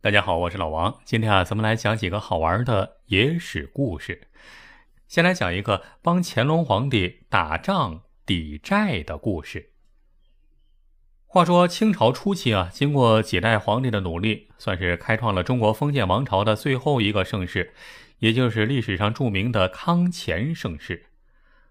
大家好，我是老王。今天啊，咱们来讲几个好玩的野史故事。先来讲一个帮乾隆皇帝打仗抵债的故事。话说清朝初期啊，经过几代皇帝的努力，算是开创了中国封建王朝的最后一个盛世，也就是历史上著名的康乾盛世。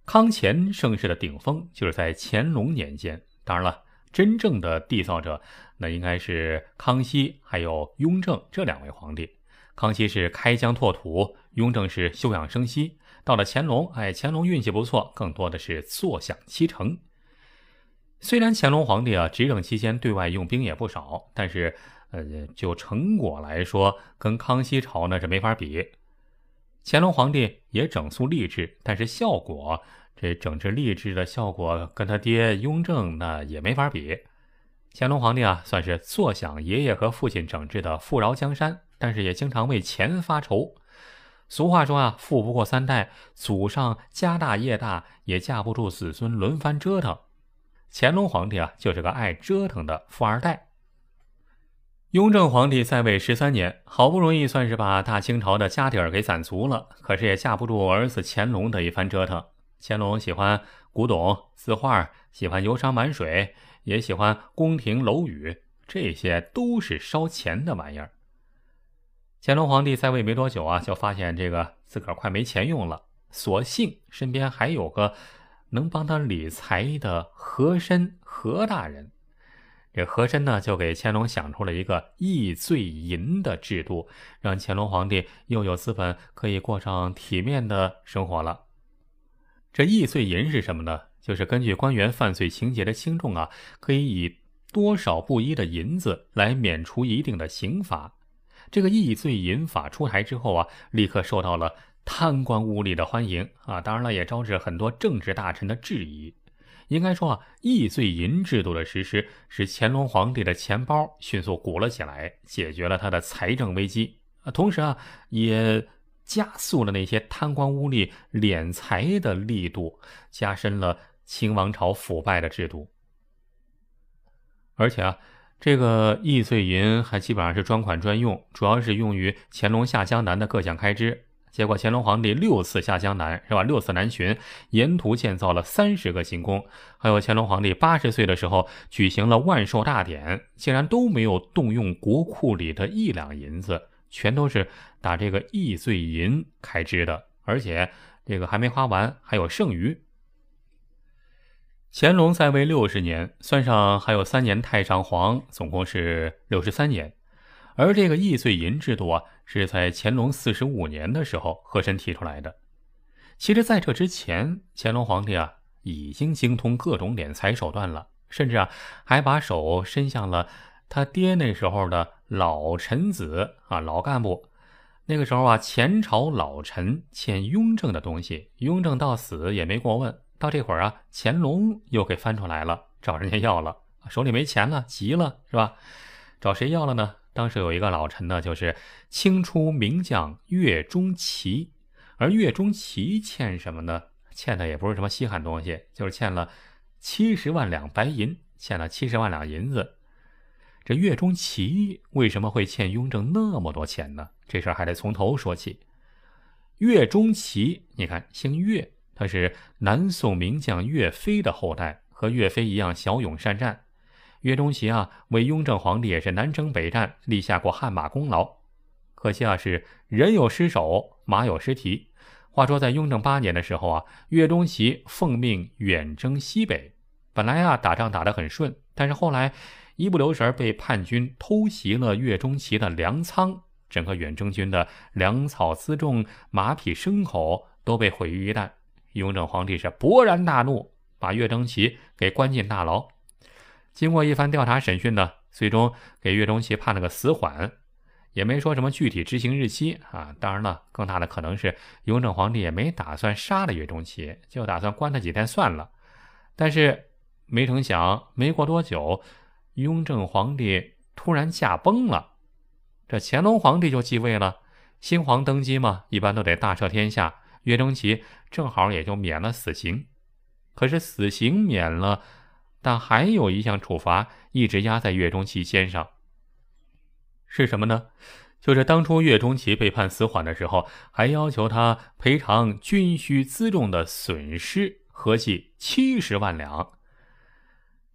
康乾盛世的顶峰就是在乾隆年间。当然了。真正的缔造者，那应该是康熙还有雍正这两位皇帝。康熙是开疆拓土，雍正是休养生息。到了乾隆，哎，乾隆运气不错，更多的是坐享其成。虽然乾隆皇帝啊执政期间对外用兵也不少，但是呃，就成果来说，跟康熙朝呢是没法比。乾隆皇帝也整肃吏治，但是效果。这整治吏治的效果跟他爹雍正那也没法比。乾隆皇帝啊，算是坐享爷爷和父亲整治的富饶江山，但是也经常为钱发愁。俗话说啊，富不过三代，祖上家大业大，也架不住子孙轮番折腾。乾隆皇帝啊，就是个爱折腾的富二代。雍正皇帝在位十三年，好不容易算是把大清朝的家底儿给攒足了，可是也架不住儿子乾隆的一番折腾。乾隆喜欢古董字画，喜欢游山玩水，也喜欢宫廷楼宇，这些都是烧钱的玩意儿。乾隆皇帝在位没多久啊，就发现这个自个儿快没钱用了，所幸身边还有个能帮他理财的和珅和大人。这和珅呢，就给乾隆想出了一个易罪银的制度，让乾隆皇帝又有资本可以过上体面的生活了。这易碎银是什么呢？就是根据官员犯罪情节的轻重啊，可以以多少不一的银子来免除一定的刑罚。这个易碎银法出台之后啊，立刻受到了贪官污吏的欢迎啊，当然了，也招致很多政治大臣的质疑。应该说啊，易碎银制度的实施，使乾隆皇帝的钱包迅速鼓了起来，解决了他的财政危机啊，同时啊，也。加速了那些贪官污吏敛财的力度，加深了清王朝腐败的制度。而且啊，这个易碎银还基本上是专款专用，主要是用于乾隆下江南的各项开支。结果乾隆皇帝六次下江南，是吧？六次南巡，沿途建造了三十个行宫。还有乾隆皇帝八十岁的时候举行了万寿大典，竟然都没有动用国库里的一两银子。全都是打这个易碎银开支的，而且这个还没花完，还有剩余。乾隆在位六十年，算上还有三年太上皇，总共是六十三年。而这个易碎银制度啊，是在乾隆四十五年的时候和珅提出来的。其实，在这之前，乾隆皇帝啊已经精通各种敛财手段了，甚至啊还把手伸向了。他爹那时候的老臣子啊，老干部，那个时候啊，前朝老臣欠雍正的东西，雍正到死也没过问。到这会儿啊，乾隆又给翻出来了，找人家要了，手里没钱了，急了，是吧？找谁要了呢？当时有一个老臣呢，就是清初名将岳钟琪，而岳钟琪欠什么呢？欠的也不是什么稀罕东西，就是欠了七十万两白银，欠了七十万两银子。这岳钟琪为什么会欠雍正那么多钱呢？这事儿还得从头说起。岳钟琪，你看姓岳，他是南宋名将岳飞的后代，和岳飞一样骁勇善战。岳钟琪啊，为雍正皇帝也是南征北战，立下过汗马功劳。可惜啊，是人有失手，马有失蹄。话说在雍正八年的时候啊，岳钟琪奉命远征西北，本来啊打仗打得很顺，但是后来。一不留神被叛军偷袭了岳钟琪的粮仓，整个远征军的粮草辎重、马匹牲口都被毁于一旦。雍正皇帝是勃然大怒，把岳钟琪给关进大牢。经过一番调查审讯呢，最终给岳钟琪判了个死缓，也没说什么具体执行日期啊。当然了，更大的可能是雍正皇帝也没打算杀了岳钟琪，就打算关他几天算了。但是没成想，没过多久。雍正皇帝突然驾崩了，这乾隆皇帝就继位了。新皇登基嘛，一般都得大赦天下。岳钟琪正好也就免了死刑。可是死刑免了，但还有一项处罚一直压在岳钟琪肩上，是什么呢？就是当初岳钟琪被判死缓的时候，还要求他赔偿军需辎重的损失，合计七十万两。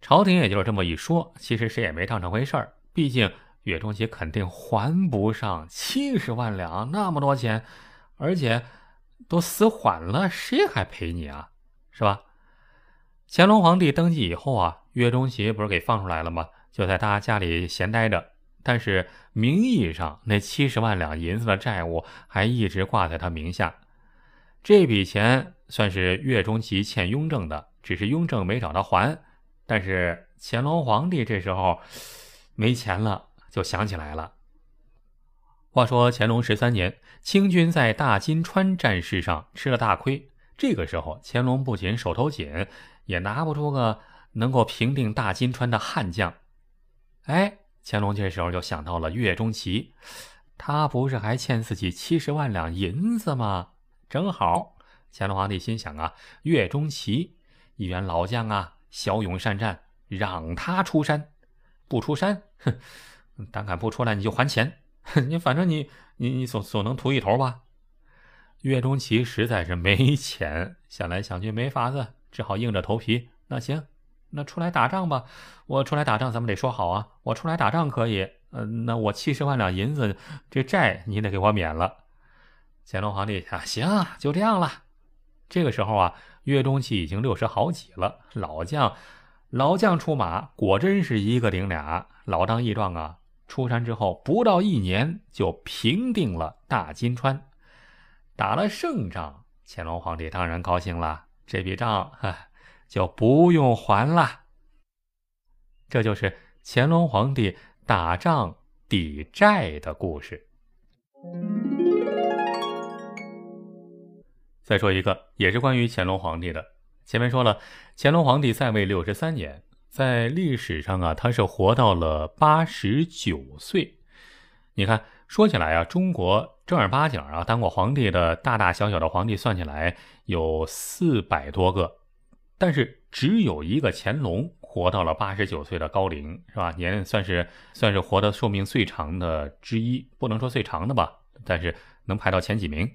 朝廷也就是这么一说，其实谁也没当成回事儿。毕竟岳钟琪肯定还不上七十万两那么多钱，而且都死缓了，谁还赔你啊？是吧？乾隆皇帝登基以后啊，岳钟琪不是给放出来了吗？就在他家里闲待着。但是名义上那七十万两银子的债务还一直挂在他名下，这笔钱算是岳钟琪欠雍正的，只是雍正没找他还。但是乾隆皇帝这时候没钱了，就想起来了。话说乾隆十三年，清军在大金川战事上吃了大亏，这个时候乾隆不仅手头紧，也拿不出个能够平定大金川的悍将。哎。乾隆这时候就想到了岳钟琪，他不是还欠自己七十万两银子吗？正好，乾隆皇帝心想啊，岳钟琪一员老将啊，骁勇善战，让他出山，不出山，哼，胆敢不出来你就还钱，你反正你你你总总能图一头吧。岳钟琪实在是没钱，想来想去没法子，只好硬着头皮，那行。那出来打仗吧，我出来打仗，咱们得说好啊。我出来打仗可以，嗯，那我七十万两银子这债你得给我免了。乾隆皇帝啊，行，就这样了。这个时候啊，岳钟琪已经六十好几了，老将，老将出马，果真是一个顶俩，老当益壮啊。出山之后不到一年就平定了大金川，打了胜仗，乾隆皇帝当然高兴了。这笔账，哈。就不用还了。这就是乾隆皇帝打仗抵债的故事。再说一个，也是关于乾隆皇帝的。前面说了，乾隆皇帝在位六十三年，在历史上啊，他是活到了八十九岁。你看，说起来啊，中国正儿八经啊当过皇帝的大大小小的皇帝，算起来有四百多个。但是只有一个乾隆活到了八十九岁的高龄，是吧？年算是算是活的寿命最长的之一，不能说最长的吧，但是能排到前几名。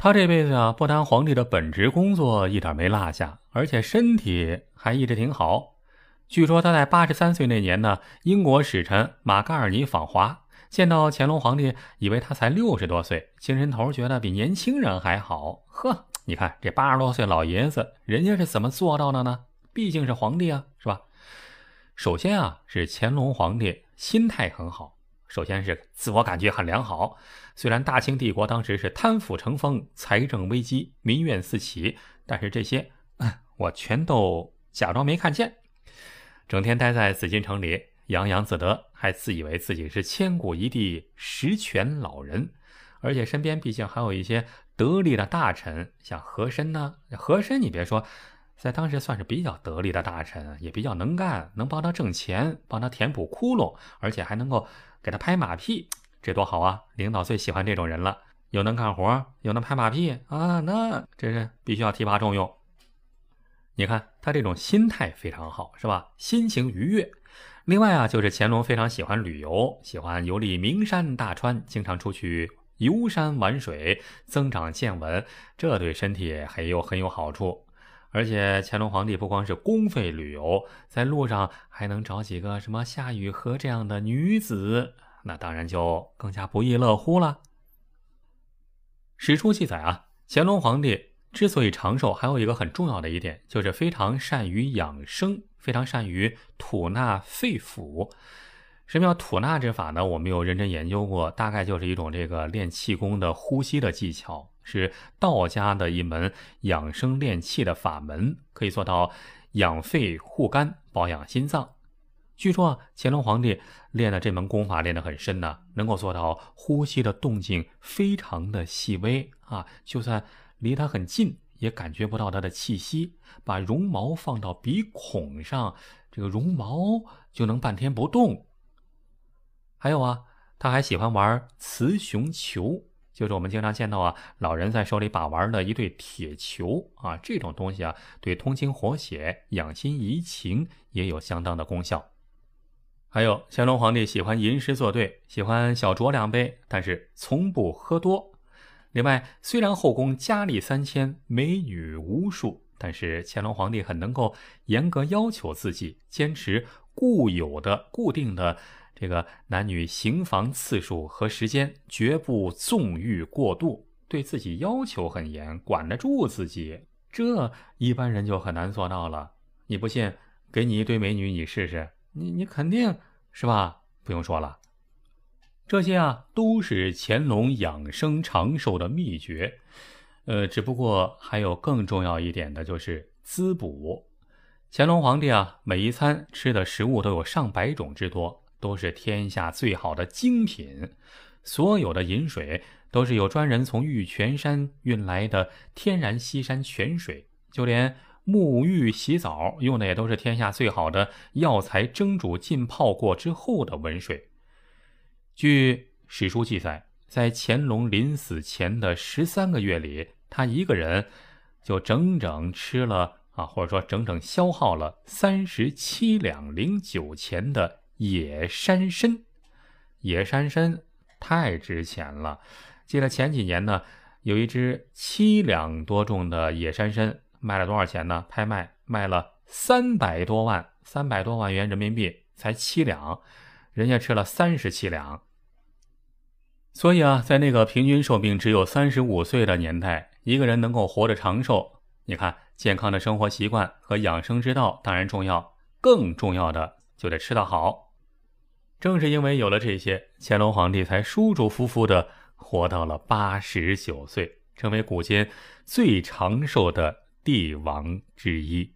他这辈子啊，不单皇帝的本职工作一点没落下，而且身体还一直挺好。据说他在八十三岁那年呢，英国使臣马嘎尔尼访华，见到乾隆皇帝，以为他才六十多岁，精神头觉得比年轻人还好，呵。你看这八十多岁老爷子，人家是怎么做到的呢？毕竟是皇帝啊，是吧？首先啊，是乾隆皇帝心态很好，首先是自我感觉很良好。虽然大清帝国当时是贪腐成风，财政危机，民怨四起，但是这些我全都假装没看见。整天待在紫禁城里，洋洋自得，还自以为自己是千古一帝实权老人，而且身边毕竟还有一些。得力的大臣像和珅呢，和珅你别说，在当时算是比较得力的大臣，也比较能干，能帮他挣钱，帮他填补窟窿，而且还能够给他拍马屁，这多好啊！领导最喜欢这种人了，又能干活，又能拍马屁啊，那这是必须要提拔重用。你看他这种心态非常好，是吧？心情愉悦。另外啊，就是乾隆非常喜欢旅游，喜欢游历名山大川，经常出去。游山玩水，增长见闻，这对身体还有很有好处。而且乾隆皇帝不光是公费旅游，在路上还能找几个什么夏雨荷这样的女子，那当然就更加不亦乐乎了。史书记载啊，乾隆皇帝之所以长寿，还有一个很重要的一点，就是非常善于养生，非常善于吐纳肺腑。什么叫吐纳之法呢？我没有认真研究过，大概就是一种这个练气功的呼吸的技巧，是道家的一门养生练气的法门，可以做到养肺护肝、保养心脏。据说啊，乾隆皇帝练的这门功法练得很深呢，能够做到呼吸的动静非常的细微啊，就算离他很近也感觉不到他的气息。把绒毛放到鼻孔上，这个绒毛就能半天不动。还有啊，他还喜欢玩雌雄球，就是我们经常见到啊，老人在手里把玩的一对铁球啊，这种东西啊，对通经活血、养心怡情也有相当的功效。还有乾隆皇帝喜欢吟诗作对，喜欢小酌两杯，但是从不喝多。另外，虽然后宫佳丽三千，美女无数，但是乾隆皇帝很能够严格要求自己，坚持固有的、固定的这个男女行房次数和时间，绝不纵欲过度，对自己要求很严，管得住自己。这一般人就很难做到了。你不信，给你一堆美女，你试试，你你肯定是吧？不用说了。这些啊，都是乾隆养生长寿的秘诀，呃，只不过还有更重要一点的，就是滋补。乾隆皇帝啊，每一餐吃的食物都有上百种之多，都是天下最好的精品。所有的饮水都是有专人从玉泉山运来的天然西山泉水，就连沐浴洗澡用的也都是天下最好的药材蒸煮浸泡过之后的温水。据史书记载，在乾隆临死前的十三个月里，他一个人就整整吃了啊，或者说整整消耗了三十七两零九钱的野山参。野山参太值钱了，记得前几年呢，有一只七两多重的野山参卖了多少钱呢？拍卖卖了三百多万，三百多万元人民币才七两，人家吃了三十七两。所以啊，在那个平均寿命只有三十五岁的年代，一个人能够活得长寿，你看健康的生活习惯和养生之道当然重要，更重要的就得吃得好。正是因为有了这些，乾隆皇帝才舒舒服服的活到了八十九岁，成为古今最长寿的帝王之一。